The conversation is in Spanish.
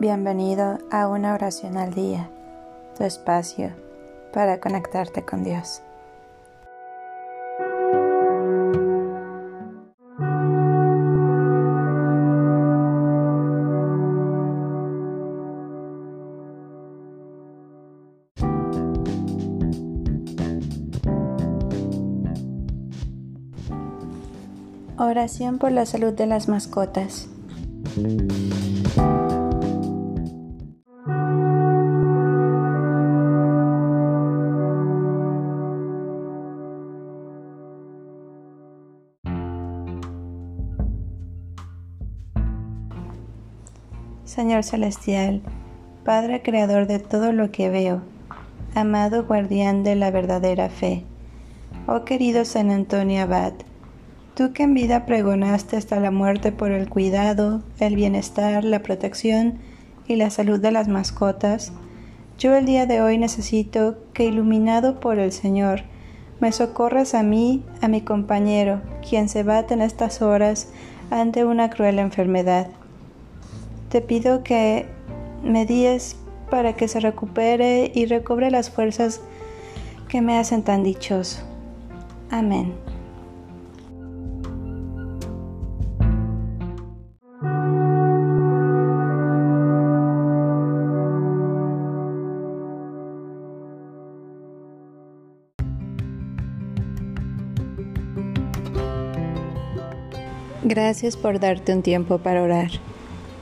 Bienvenido a una oración al día, tu espacio para conectarte con Dios. Oración por la salud de las mascotas. Señor Celestial, Padre Creador de todo lo que veo, amado guardián de la verdadera fe, oh querido San Antonio Abad, tú que en vida pregonaste hasta la muerte por el cuidado, el bienestar, la protección y la salud de las mascotas, yo el día de hoy necesito que iluminado por el Señor, me socorras a mí, a mi compañero, quien se bate en estas horas ante una cruel enfermedad te pido que me dies para que se recupere y recobre las fuerzas que me hacen tan dichoso. Amén. Gracias por darte un tiempo para orar